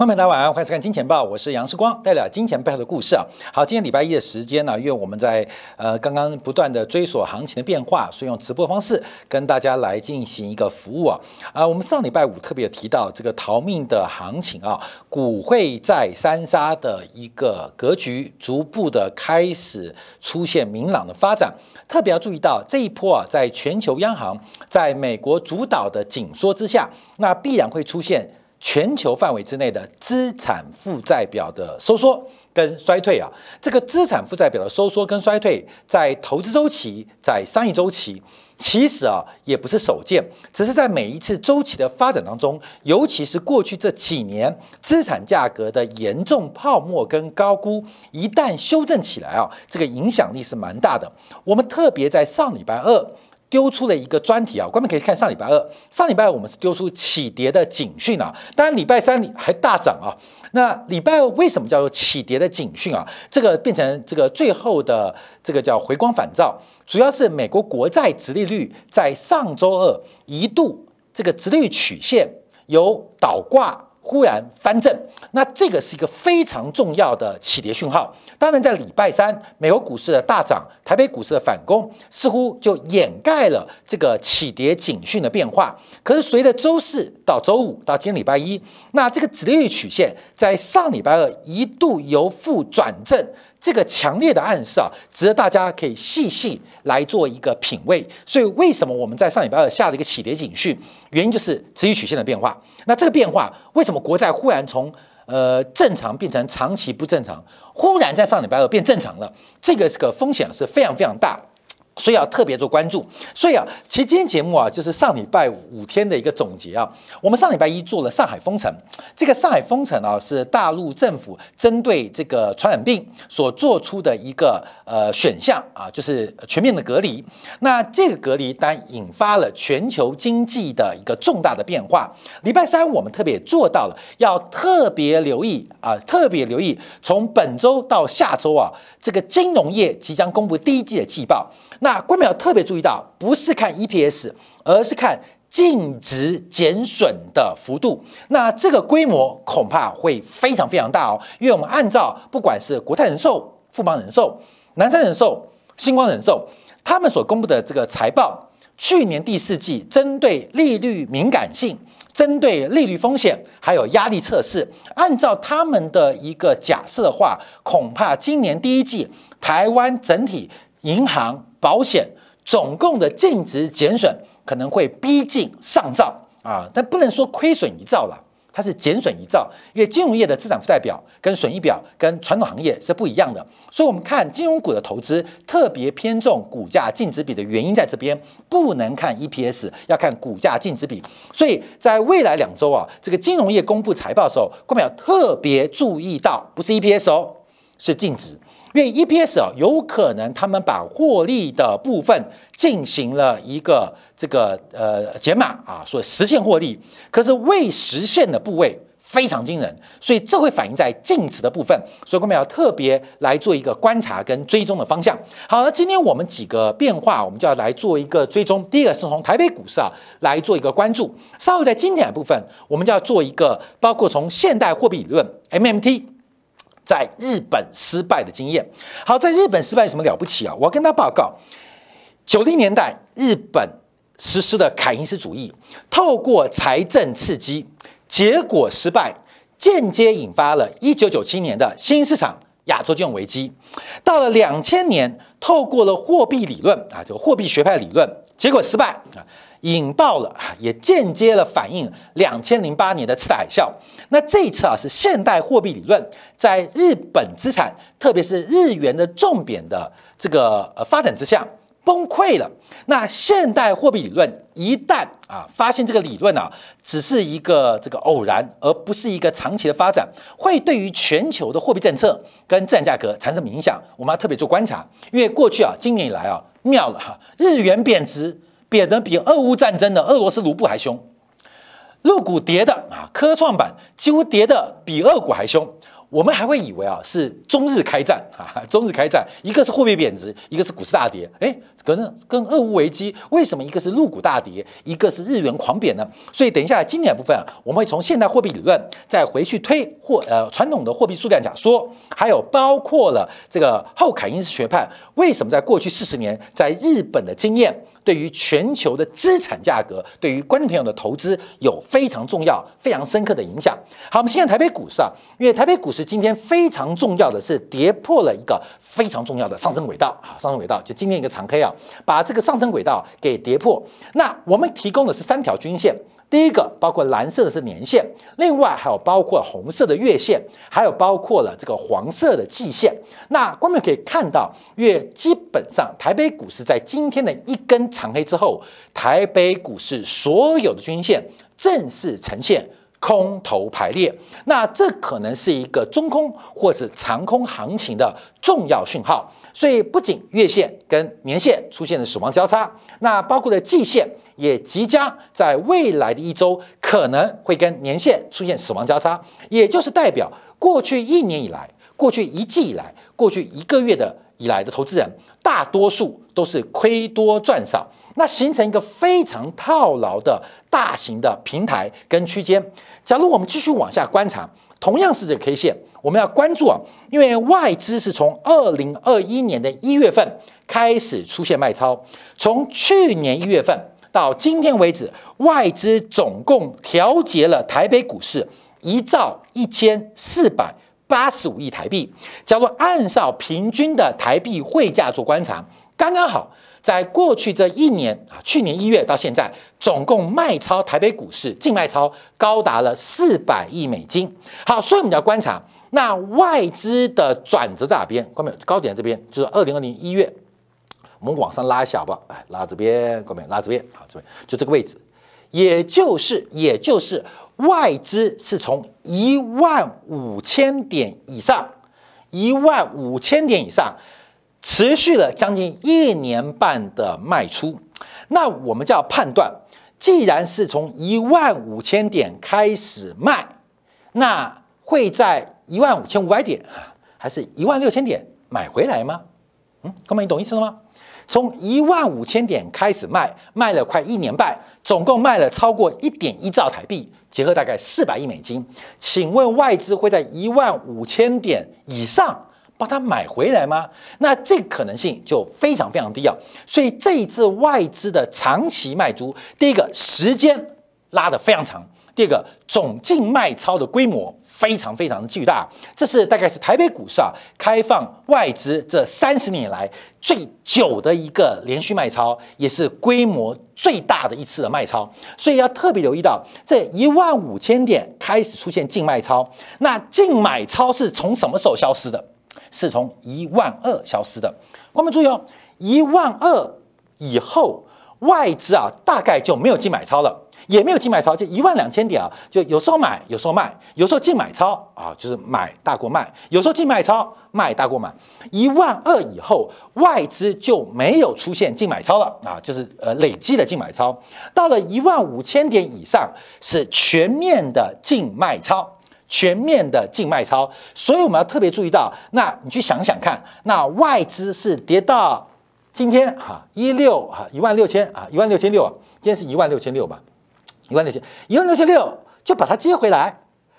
朋友们，大家晚上欢迎收看《金钱报》，我是杨世光，带来金钱背后的故事啊。好，今天礼拜一的时间呢，因为我们在呃刚刚不断的追索行情的变化，所以用直播方式跟大家来进行一个服务啊。啊，我们上礼拜五特别提到这个逃命的行情啊，股汇在三杀的一个格局，逐步的开始出现明朗的发展。特别要注意到这一波啊，在全球央行在美国主导的紧缩之下，那必然会出现。全球范围之内的资产负债表的收缩跟衰退啊，这个资产负债表的收缩跟衰退，在投资周期、在商业周期，其实啊也不是首见，只是在每一次周期的发展当中，尤其是过去这几年资产价格的严重泡沫跟高估，一旦修正起来啊，这个影响力是蛮大的。我们特别在上礼拜二。丢出了一个专题啊，观众可以看上礼拜二，上礼拜二我们是丢出起跌的警讯啊，当然礼拜三还大涨啊。那礼拜二为什么叫做起跌的警讯啊？这个变成这个最后的这个叫回光返照，主要是美国国债直利率在上周二一度这个直利率曲线由倒挂。忽然翻正，那这个是一个非常重要的起跌讯号。当然，在礼拜三，美国股市的大涨，台北股市的反攻，似乎就掩盖了这个起跌警讯的变化。可是，随着周四到周五到今天礼拜一，那这个指利率曲线在上礼拜二一度由负转正。这个强烈的暗示啊，值得大家可以细细来做一个品味。所以，为什么我们在上礼拜二下了一个起跌警讯？原因就是持续曲线的变化。那这个变化，为什么国债忽然从呃正常变成长期不正常？忽然在上礼拜二变正常了，这个这个风险是非常非常大。所以要特别做关注。所以啊，其实今天节目啊，就是上礼拜五五天的一个总结啊。我们上礼拜一做了上海封城，这个上海封城啊，是大陆政府针对这个传染病所做出的一个呃选项啊，就是全面的隔离。那这个隔离单引发了全球经济的一个重大的变化。礼拜三我们特别做到了，要特别留意啊，特别留意从本周到下周啊，这个金融业即将公布第一季的季报。那观众要特别注意到，不是看 EPS，而是看净值减损的幅度。那这个规模恐怕会非常非常大哦，因为我们按照不管是国泰人寿、富邦人寿、南山人寿、星光人寿，他们所公布的这个财报，去年第四季针对利率敏感性、针对利率风险还有压力测试，按照他们的一个假设的话，恐怕今年第一季台湾整体银行。保险总共的净值减损可能会逼近上兆。啊，但不能说亏损一兆了，它是减损一兆，因为金融业的资产负债表跟损益表跟传统行业是不一样的，所以我们看金融股的投资特别偏重股价净值比的原因在这边，不能看 EPS，要看股价净值比，所以在未来两周啊，这个金融业公布财报的时候，股票特别注意到，不是 EPS 哦，是净值。因为 EPS 啊，有可能他们把获利的部分进行了一个这个呃减码啊，所以实现获利，可是未实现的部位非常惊人，所以这会反映在净值的部分，所以我们要特别来做一个观察跟追踪的方向。好，那今天我们几个变化，我们就要来做一个追踪。第一个是从台北股市啊来做一个关注，稍后在经典的部分，我们就要做一个包括从现代货币理论 MMT。在日本失败的经验，好，在日本失败有什么了不起啊？我跟他报告，九零年代日本实施的凯因斯主义，透过财政刺激，结果失败，间接引发了一九九七年的新市场亚洲金融危机。到了两千年，透过了货币理论啊，这个货币学派理论，结果失败啊。引爆了，也间接了反映两千零八年的次贷海啸。那这一次啊，是现代货币理论在日本资产，特别是日元的重贬的这个呃发展之下崩溃了。那现代货币理论一旦啊发现这个理论啊只是一个这个偶然，而不是一个长期的发展，会对于全球的货币政策跟资产价格产生影响？我们要特别做观察，因为过去啊，今年以来啊，妙了哈，日元贬值。贬得比俄乌战争的俄罗斯卢布还凶，入股跌的啊，科创板几乎跌得比俄股还凶。我们还会以为啊是中日开战啊，中日开战，一个是货币贬值，一个是股市大跌，哎，可能跟俄乌危机，为什么一个是入股大跌，一个是日元狂贬呢？所以等一下经典部分啊，我们会从现代货币理论再回去推货呃传统的货币数量假说，还有包括了这个后凯因斯学派为什么在过去四十年在日本的经验。对于全球的资产价格，对于观众朋友的投资有非常重要、非常深刻的影响。好，我们现在台北股市啊，因为台北股市今天非常重要的是跌破了一个非常重要的上升轨道啊，上升轨道就今天一个长黑啊，把这个上升轨道给跌破。那我们提供的是三条均线。第一个包括蓝色的是年线，另外还有包括红色的月线，还有包括了这个黄色的季线。那观众可以看到，月基本上台北股市在今天的一根长黑之后，台北股市所有的均线正式呈现空头排列。那这可能是一个中空或者长空行情的重要讯号。所以不仅月线跟年线出现了死亡交叉，那包括的季线。也即将在未来的一周可能会跟年线出现死亡交叉，也就是代表过去一年以来、过去一季以来、过去一个月的以来的投资人，大多数都是亏多赚少，那形成一个非常套牢的大型的平台跟区间。假如我们继续往下观察，同样是这个 K 线，我们要关注啊，因为外资是从二零二一年的一月份开始出现卖超，从去年一月份。到今天为止，外资总共调节了台北股市一兆一千四百八十五亿台币。假如按照平均的台币汇价做观察，刚刚好，在过去这一年啊，去年一月到现在，总共卖超台北股市净卖超高达了四百亿美金。好，所以我们要观察那外资的转折在哪边？关没高点这边就是二零二零一月。我们往上拉一下好不好？哎，拉这边，各位拉这边，好，这边就这个位置，也就是也就是外资是从一万五千点以上，一万五千点以上持续了将近一年半的卖出。那我们就要判断，既然是从一万五千点开始卖，那会在一万五千五百点还是一万六千点买回来吗？嗯，哥们，你懂意思了吗？从一万五千点开始卖，卖了快一年半，总共卖了超过一点一兆台币，结合大概四百亿美金。请问外资会在一万五千点以上把它买回来吗？那这个可能性就非常非常低啊！所以这一次外资的长期卖出，第一个时间拉得非常长，第二个总净卖超的规模。非常非常的巨大，这是大概是台北股市啊开放外资这三十年以来最久的一个连续卖超，也是规模最大的一次的卖超，所以要特别留意到这一万五千点开始出现净卖超，那净买超是从什么时候消失的？是从一万二消失的。观众注意哦，一万二以后外资啊大概就没有净买超了。也没有净买超，就一万两千点啊，就有时候买，有时候卖，有时候净买超啊，就是买大过卖，有时候净买超，卖大过买。一万二以后，外资就没有出现净买超了啊，就是呃累积的净买超。到了一万五千点以上，是全面的净卖超，全面的净卖超。所以我们要特别注意到，那你去想想看，那外资是跌到今天哈一六哈一万六千啊一万六千六啊，今天是一万六千六吧。一万六千，一万六千六就把它接回来，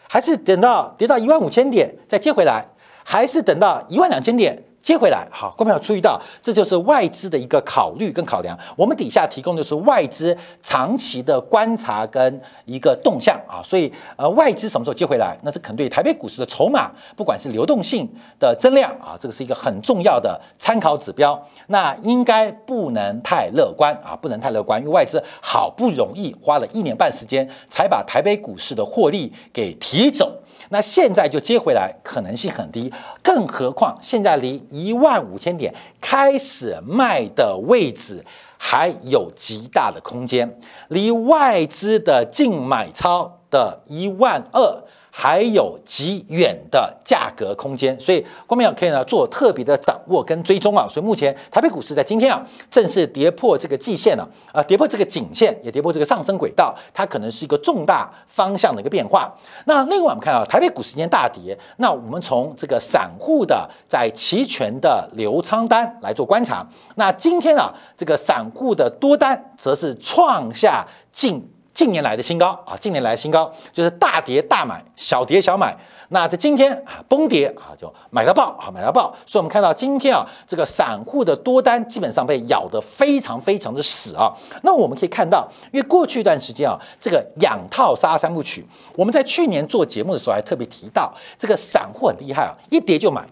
还是等到跌到一万五千点再接回来，还是等到一万两千点？接回来，好，观众朋友注意到，这就是外资的一个考虑跟考量。我们底下提供的是外资长期的观察跟一个动向啊，所以呃，外资什么时候接回来，那是肯对台北股市的筹码，不管是流动性的增量啊，这个是一个很重要的参考指标。那应该不能太乐观啊，不能太乐观，因为外资好不容易花了一年半时间才把台北股市的获利给提走。那现在就接回来可能性很低，更何况现在离一万五千点开始卖的位置还有极大的空间，离外资的净买超的一万二还有极远的价格空间，所以光明可以呢做特别的掌握跟追踪啊。所以目前台北股市在今天啊正式跌破这个季线了，啊跌破这个颈线，也跌破这个上升轨道，它可能是一个重大方向的一个变化。那另外我们看啊，台北股市今天大跌，那我们从这个散户的在期权的流仓单来做观察，那今天啊这个散户的多单则是创下近。近年来的新高啊，近年来的新高就是大跌大买，小跌小买。那在今天啊，崩跌啊，就买到爆啊，买到爆。所以我们看到今天啊，这个散户的多单基本上被咬得非常非常的死啊。那我们可以看到，因为过去一段时间啊，这个养套杀三部曲，我们在去年做节目的时候还特别提到，这个散户很厉害啊，一跌就买，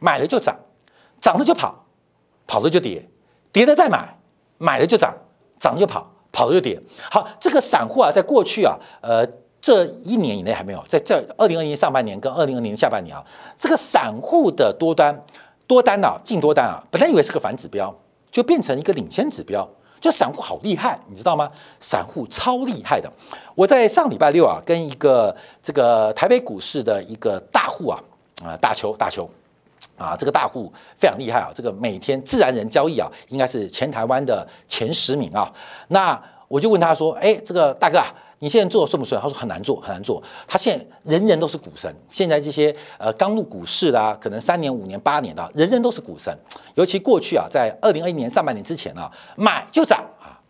买了就涨，涨了就跑，跑了就跌，跌了再买，买了就涨，涨了就跑。跑的就跌。好，这个散户啊，在过去啊，呃，这一年以内还没有，在这二零二一年上半年跟二零二零年下半年啊，这个散户的多单多单啊，净多单啊，本来以为是个反指标，就变成一个领先指标。就散户好厉害，你知道吗？散户超厉害的。我在上礼拜六啊，跟一个这个台北股市的一个大户啊啊打球打球。啊，这个大户非常厉害啊！这个每天自然人交易啊，应该是全台湾的前十名啊。那我就问他说：“哎，这个大哥啊，你现在做顺不顺？”他说：“很难做，很难做。”他现在人人都是股神，现在这些呃刚入股市的，可能三年、五年、八年的，人人都是股神。尤其过去啊，在二零二一年上半年之前啊，买就涨。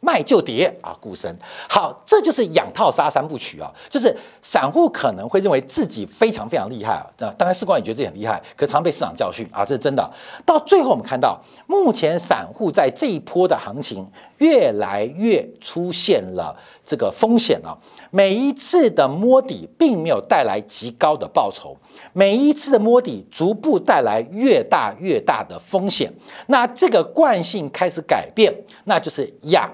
卖就跌啊，股神好，这就是养套杀三部曲啊，就是散户可能会认为自己非常非常厉害啊，那当然，市光也觉得自己很厉害，可常被市场教训啊，这是真的。到最后，我们看到目前散户在这一波的行情越来越出现了这个风险了。每一次的摸底并没有带来极高的报酬，每一次的摸底逐步带来越大越大的风险。那这个惯性开始改变，那就是养。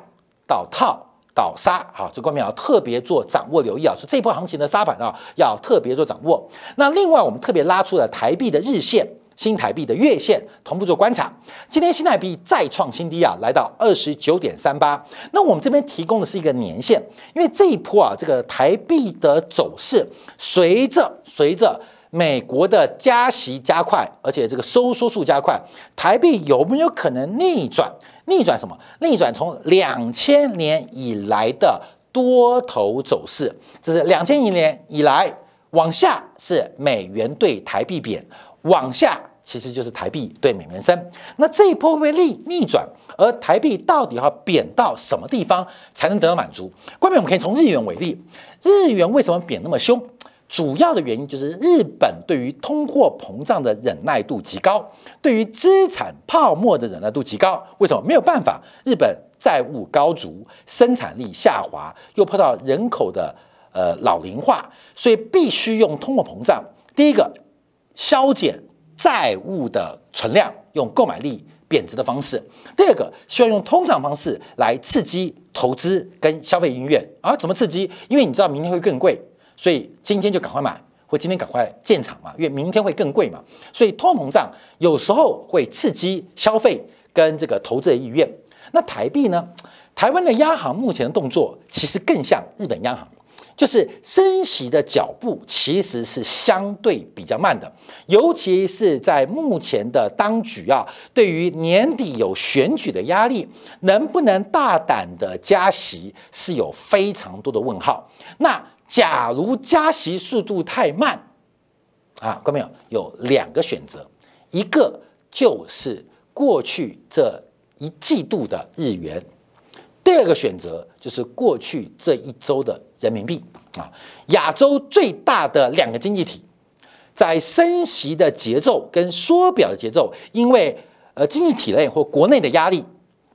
倒套倒杀，好，这方面要特别做掌握留意啊，是这波行情的杀盘啊，要特别做掌握。那另外，我们特别拉出了台币的日线、新台币的月线，同步做观察。今天新台币再创新低啊，来到二十九点三八。那我们这边提供的是一个年线，因为这一波啊，这个台币的走势，随着随着美国的加息加快，而且这个收缩速加快，台币有没有可能逆转？逆转什么？逆转从两千年以来的多头走势，这是两千年以来往下是美元对台币贬，往下其实就是台币对美元升。那这一波会逆逆转，而台币到底要贬到什么地方才能得到满足？关键我们可以从日元为例，日元为什么贬那么凶？主要的原因就是日本对于通货膨胀的忍耐度极高，对于资产泡沫的忍耐度极高。为什么？没有办法，日本债务高筑，生产力下滑，又碰到人口的呃老龄化，所以必须用通货膨胀。第一个，削减债务的存量，用购买力贬值的方式；第二个，需要用通胀方式来刺激投资跟消费意愿。啊，怎么刺激？因为你知道明天会更贵。所以今天就赶快买，或今天赶快建厂嘛，因为明天会更贵嘛。所以通膨胀有时候会刺激消费跟这个投资的意愿。那台币呢？台湾的央行目前的动作其实更像日本央行，就是升息的脚步其实是相对比较慢的，尤其是在目前的当局啊，对于年底有选举的压力，能不能大胆的加息是有非常多的问号。那假如加息速度太慢，啊，看到没有？有两个选择，一个就是过去这一季度的日元，第二个选择就是过去这一周的人民币。啊，亚洲最大的两个经济体，在升息的节奏跟缩表的节奏，因为呃经济体内或国内的压力，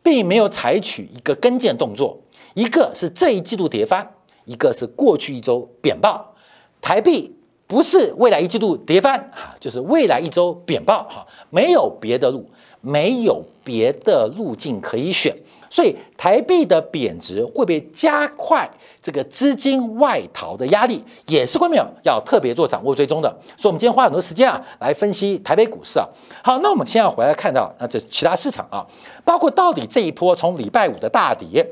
并没有采取一个跟进动作，一个是这一季度跌翻。一个是过去一周贬报，台币不是未来一季度跌翻啊，就是未来一周贬报哈，没有别的路，没有别的路径可以选，所以台币的贬值会被加快这个资金外逃的压力，也是关键要特别做掌握追踪的。所以，我们今天花很多时间啊，来分析台北股市啊。好，那我们现在回来看到，那这其他市场啊，包括到底这一波从礼拜五的大跌。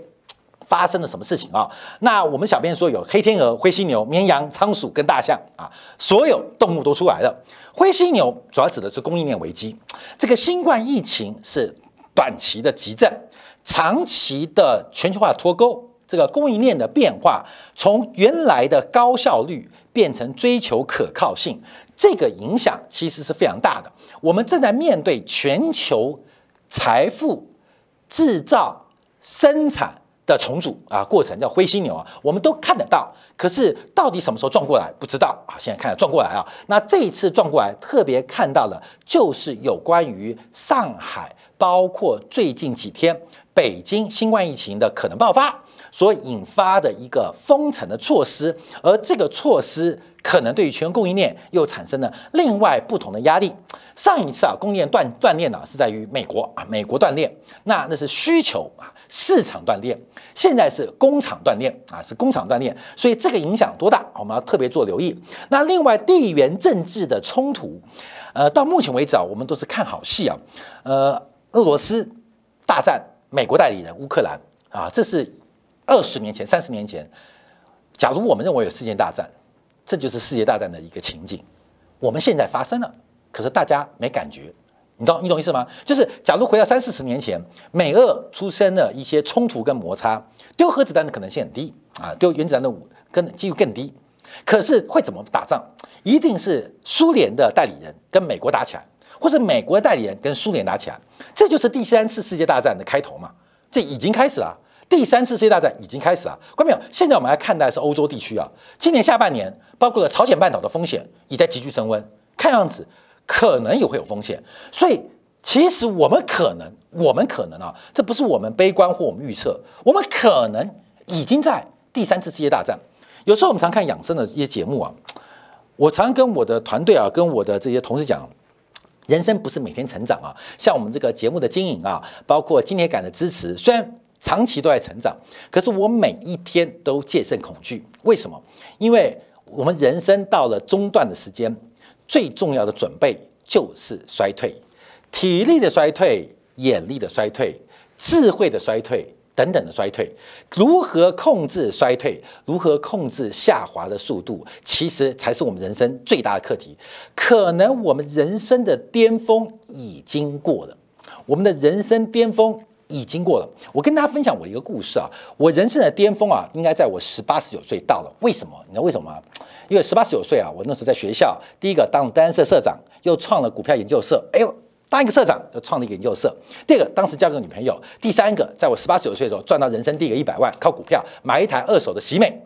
发生了什么事情啊？那我们小编说有黑天鹅、灰犀牛、绵羊、仓鼠跟大象啊，所有动物都出来了。灰犀牛主要指的是供应链危机，这个新冠疫情是短期的急症，长期的全球化脱钩，这个供应链的变化，从原来的高效率变成追求可靠性，这个影响其实是非常大的。我们正在面对全球财富制造生产。的重组啊，过程叫灰犀牛啊，我们都看得到。可是到底什么时候撞过来，不知道啊。现在看撞过来啊，那这一次撞过来，特别看到了就是有关于上海，包括最近几天北京新冠疫情的可能爆发所引发的一个封城的措施，而这个措施可能对于全供应链又产生了另外不同的压力。上一次啊，供应链断断裂呢是在于美国啊，美国断裂，那那是需求啊。市场断裂，现在是工厂断裂啊，是工厂断裂，所以这个影响多大，我们要特别做留意。那另外地缘政治的冲突，呃，到目前为止啊，我们都是看好戏啊。呃，俄罗斯大战美国代理人乌克兰啊，这是二十年前、三十年前，假如我们认为有世界大战，这就是世界大战的一个情景。我们现在发生了，可是大家没感觉。你懂你懂意思吗？就是假如回到三四十年前，美俄出生了一些冲突跟摩擦，丢核子弹的可能性很低啊，丢原子弹的跟几率更低。可是会怎么打仗？一定是苏联的代理人跟美国打起来，或者美国的代理人跟苏联打起来，这就是第三次世界大战的开头嘛？这已经开始了，第三次世界大战已经开始了。看到没有？现在我们来看待是欧洲地区啊，今年下半年，包括了朝鲜半岛的风险也在急剧升温，看样子。可能也会有风险，所以其实我们可能，我们可能啊，这不是我们悲观或我们预测，我们可能已经在第三次世界大战。有时候我们常看养生的一些节目啊，我常跟我的团队啊，跟我的这些同事讲，人生不是每天成长啊，像我们这个节目的经营啊，包括今天感的支持，虽然长期都在成长，可是我每一天都戒慎恐惧。为什么？因为我们人生到了中段的时间。最重要的准备就是衰退，体力的衰退、眼力的衰退、智慧的衰退等等的衰退。如何控制衰退？如何控制下滑的速度？其实才是我们人生最大的课题。可能我们人生的巅峰已经过了，我们的人生巅峰已经过了。我跟大家分享我一个故事啊，我人生的巅峰啊，应该在我十八十九岁到了。为什么？你知道为什么吗？因为十八十九岁啊，我那时候在学校，第一个当单社社长，又创了股票研究社。哎呦，当一个社长又创了一个研究社。第二个，当时交个女朋友。第三个，在我十八十九岁的时候赚到人生第一个一百万，靠股票买一台二手的喜美。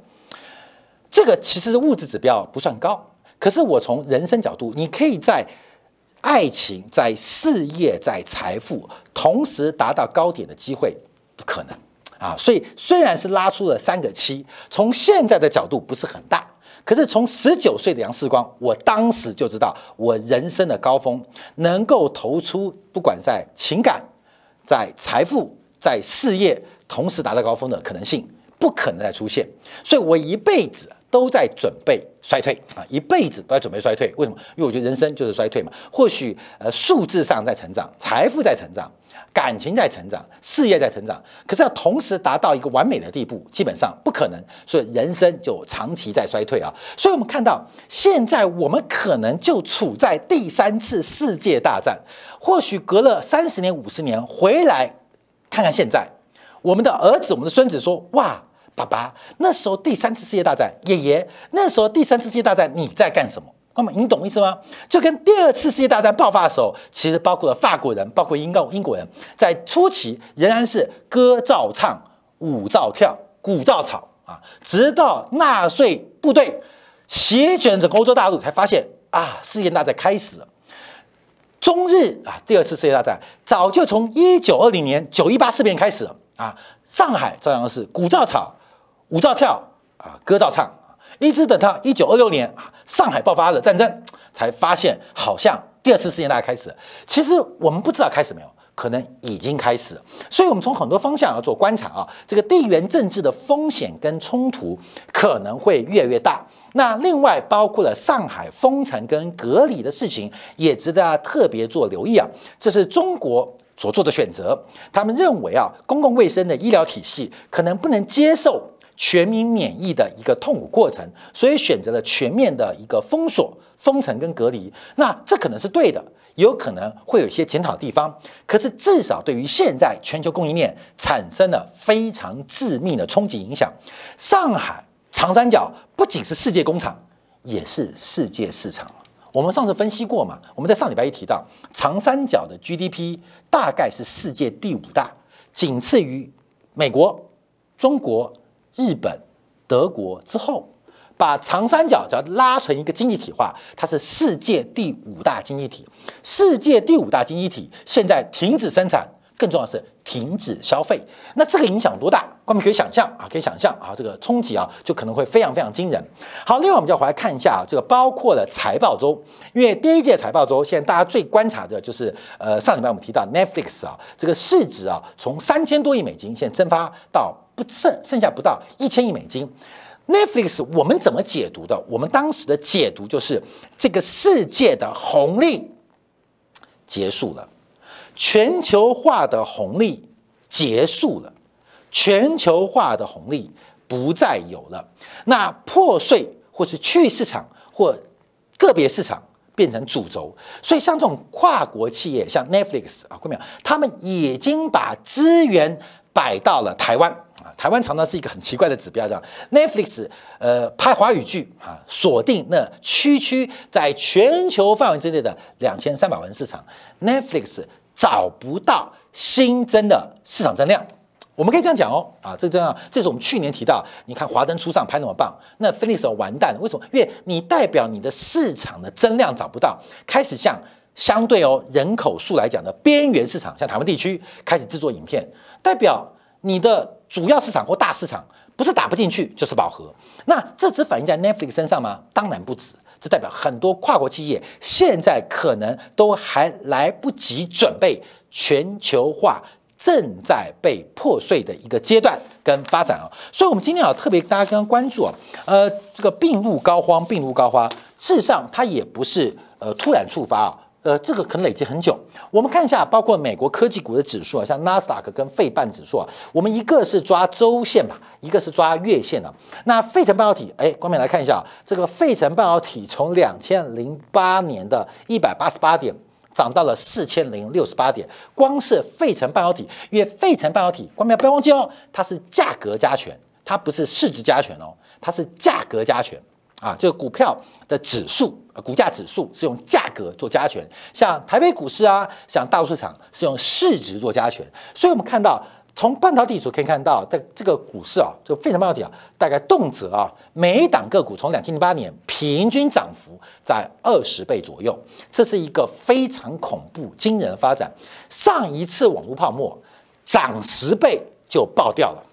这个其实物质指标不算高，可是我从人生角度，你可以在爱情、在事业、在财富同时达到高点的机会不可能啊。所以虽然是拉出了三个七，从现在的角度不是很大。可是从十九岁的杨世光，我当时就知道，我人生的高峰能够投出，不管在情感、在财富、在事业同时达到高峰的可能性，不可能再出现。所以我一辈子都在准备衰退啊，一辈子都在准备衰退。为什么？因为我觉得人生就是衰退嘛。或许呃数字上在成长，财富在成长。感情在成长，事业在成长，可是要同时达到一个完美的地步，基本上不可能，所以人生就长期在衰退啊。所以我们看到，现在我们可能就处在第三次世界大战，或许隔了三十年、五十年回来看看现在，我们的儿子、我们的孙子说：“哇，爸爸，那时候第三次世界大战，爷爷那时候第三次世界大战你在干什么？”那么你懂意思吗？就跟第二次世界大战爆发的时候，其实包括了法国人，包括英国英国人，在初期仍然是歌照唱、舞照跳、鼓照吵啊，直到纳粹部队席卷整个欧洲大陆，才发现啊，世界大战开始了。中日啊，第二次世界大战早就从一九二零年九一八事变开始了啊，上海照样是鼓照吵、舞照跳啊，歌照唱。一直等到一九二六年，上海爆发了战争，才发现好像第二次世界大战开始。其实我们不知道开始没有，可能已经开始。所以，我们从很多方向要做观察啊，这个地缘政治的风险跟冲突可能会越来越大。那另外包括了上海封城跟隔离的事情，也值得特别做留意啊。这是中国所做的选择。他们认为啊，公共卫生的医疗体系可能不能接受全民免疫的一个痛苦过程，所以选择了全面的一个封锁、封城跟隔离。那这可能是对的。有可能会有一些检讨的地方，可是至少对于现在全球供应链产生了非常致命的冲击影响。上海长三角不仅是世界工厂，也是世界市场。我们上次分析过嘛？我们在上礼拜一提到，长三角的 GDP 大概是世界第五大，仅次于美国、中国、日本、德国之后。把长三角只要拉成一个经济体化，它是世界第五大经济体。世界第五大经济体现在停止生产，更重要的是停止消费。那这个影响多大？我们可以想象啊，可以想象啊，这个冲击啊，就可能会非常非常惊人。好，另外我们就要回来看一下啊，这个包括了财报周，因为第一届财报周，现在大家最观察的就是呃，上礼拜我们提到 Netflix 啊，这个市值啊，从三千多亿美金，现在蒸发到不剩剩下不到一千亿美金。Netflix 我们怎么解读的？我们当时的解读就是这个世界的红利结束了，全球化的红利结束了，全球化的红利不再有了。那破碎或是区域市场或个别市场变成主轴，所以像这种跨国企业，像 Netflix 啊，看到？他们已经把资源摆到了台湾。台湾常常是一个很奇怪的指标，叫 Netflix，呃，拍华语剧啊，锁定那区区在全球范围之内的两千三百万市场，Netflix 找不到新增的市场增量。我们可以这样讲哦，啊，这这样，这是我们去年提到，你看华灯初上拍那么棒，那 Netflix 完蛋了，为什么？因为你代表你的市场的增量找不到，开始向相对哦人口数来讲的边缘市场，像台湾地区开始制作影片，代表你的。主要市场或大市场不是打不进去就是饱和，那这只反映在 Netflix 身上吗？当然不止，这代表很多跨国企业现在可能都还来不及准备，全球化正在被破碎的一个阶段跟发展啊。所以，我们今天啊特别大家刚刚关注啊，呃，这个病入膏肓，病入膏肓，事实上它也不是呃突然触发啊。呃，这个可能累积很久。我们看一下，包括美国科技股的指数啊，像纳斯达克跟费半指数啊，我们一个是抓周线吧，一个是抓月线的。那费城半导体，哎，光面来看一下，这个费城半导体从两千零八年的一百八十八点涨到了四千零六十八点，光是费城半导体，因为费城半导体，光面不要忘记哦，它是价格加权，它不是市值加权哦，它是价格加权。啊，这个股票的指数，股价指数是用价格做加权，像台北股市啊，像大陆市场是用市值做加权。所以，我们看到从半导体组可以看到，在这个股市啊，就非常半导体啊，大概动辄啊，每一档个股从两千零八年平均涨幅在二十倍左右，这是一个非常恐怖惊人的发展。上一次网络泡沫涨十倍就爆掉了，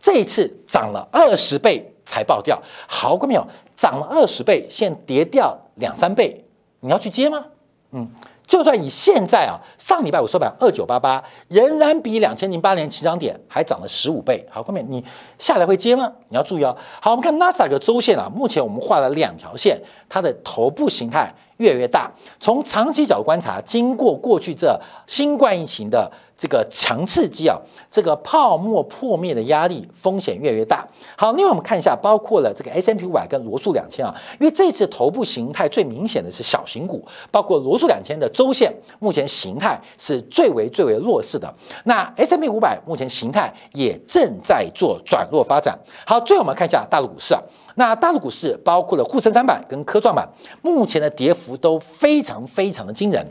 这一次涨了二十倍才爆掉，好过没有？涨了二十倍，现在跌掉两三倍，你要去接吗？嗯，就算以现在啊，上礼拜我收盘二九八八，仍然比两千零八年起涨点还涨了十五倍。好，后面你下来会接吗？你要注意哦。好，我们看纳斯达克周线啊，目前我们画了两条线，它的头部形态越来越大。从长期角度观察，经过过去这新冠疫情的。这个强刺激啊，这个泡沫破灭的压力风险越来越大。好，另外我们看一下，包括了这个 S M P 五百跟罗素两千啊，因为这次头部形态最明显的是小型股，包括罗素两千的周线目前形态是最为最为弱势的。那 S M P 五百目前形态也正在做转弱发展。好，最后我们看一下大陆股市啊，那大陆股市包括了沪深三百跟科创板，目前的跌幅都非常非常的惊人，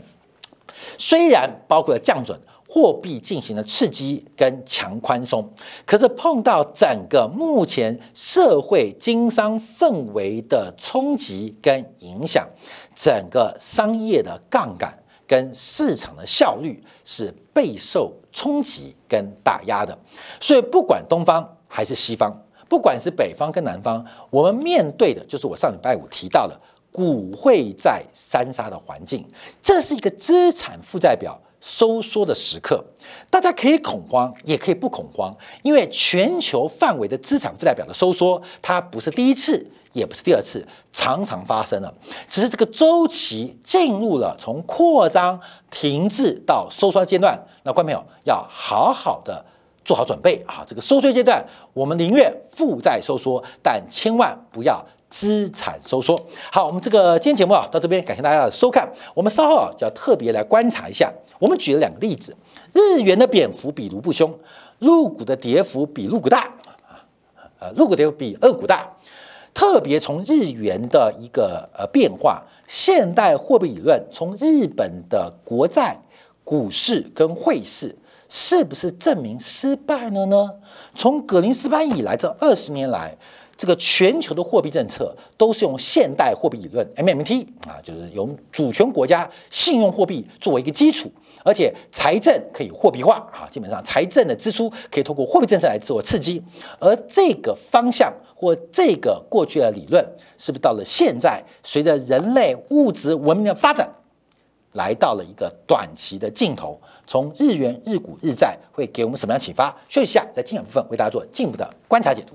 虽然包括了降准。货币进行了刺激跟强宽松，可是碰到整个目前社会经商氛围的冲击跟影响，整个商业的杠杆跟市场的效率是备受冲击跟打压的。所以不管东方还是西方，不管是北方跟南方，我们面对的就是我上礼拜五提到的股汇在三杀的环境，这是一个资产负债表。收缩的时刻，大家可以恐慌，也可以不恐慌，因为全球范围的资产负债表的收缩，它不是第一次，也不是第二次，常常发生了。只是这个周期进入了从扩张、停滞到收缩阶段，那观众朋友要好好的做好准备啊！这个收缩阶段，我们宁愿负债收缩，但千万不要。资产收缩，好，我们这个今天节目啊，到这边感谢大家的收看。我们稍后啊，就要特别来观察一下。我们举了两个例子，日元的贬幅比卢布凶，陆股的跌幅比陆股大啊，呃，陆股跌幅比二股大。特别从日元的一个呃变化，现代货币理论从日本的国债、股市跟汇市，是不是证明失败了呢？从格林斯潘以来这二十年来。这个全球的货币政策都是用现代货币理论 （MMT） 啊，就是用主权国家信用货币作为一个基础，而且财政可以货币化啊，基本上财政的支出可以通过货币政策来自我刺激。而这个方向或这个过去的理论，是不是到了现在，随着人类物质文明的发展，来到了一个短期的尽头？从日元、日股、日债会给我们什么样启发？休息一下，在精选部分为大家做进一步的观察解读。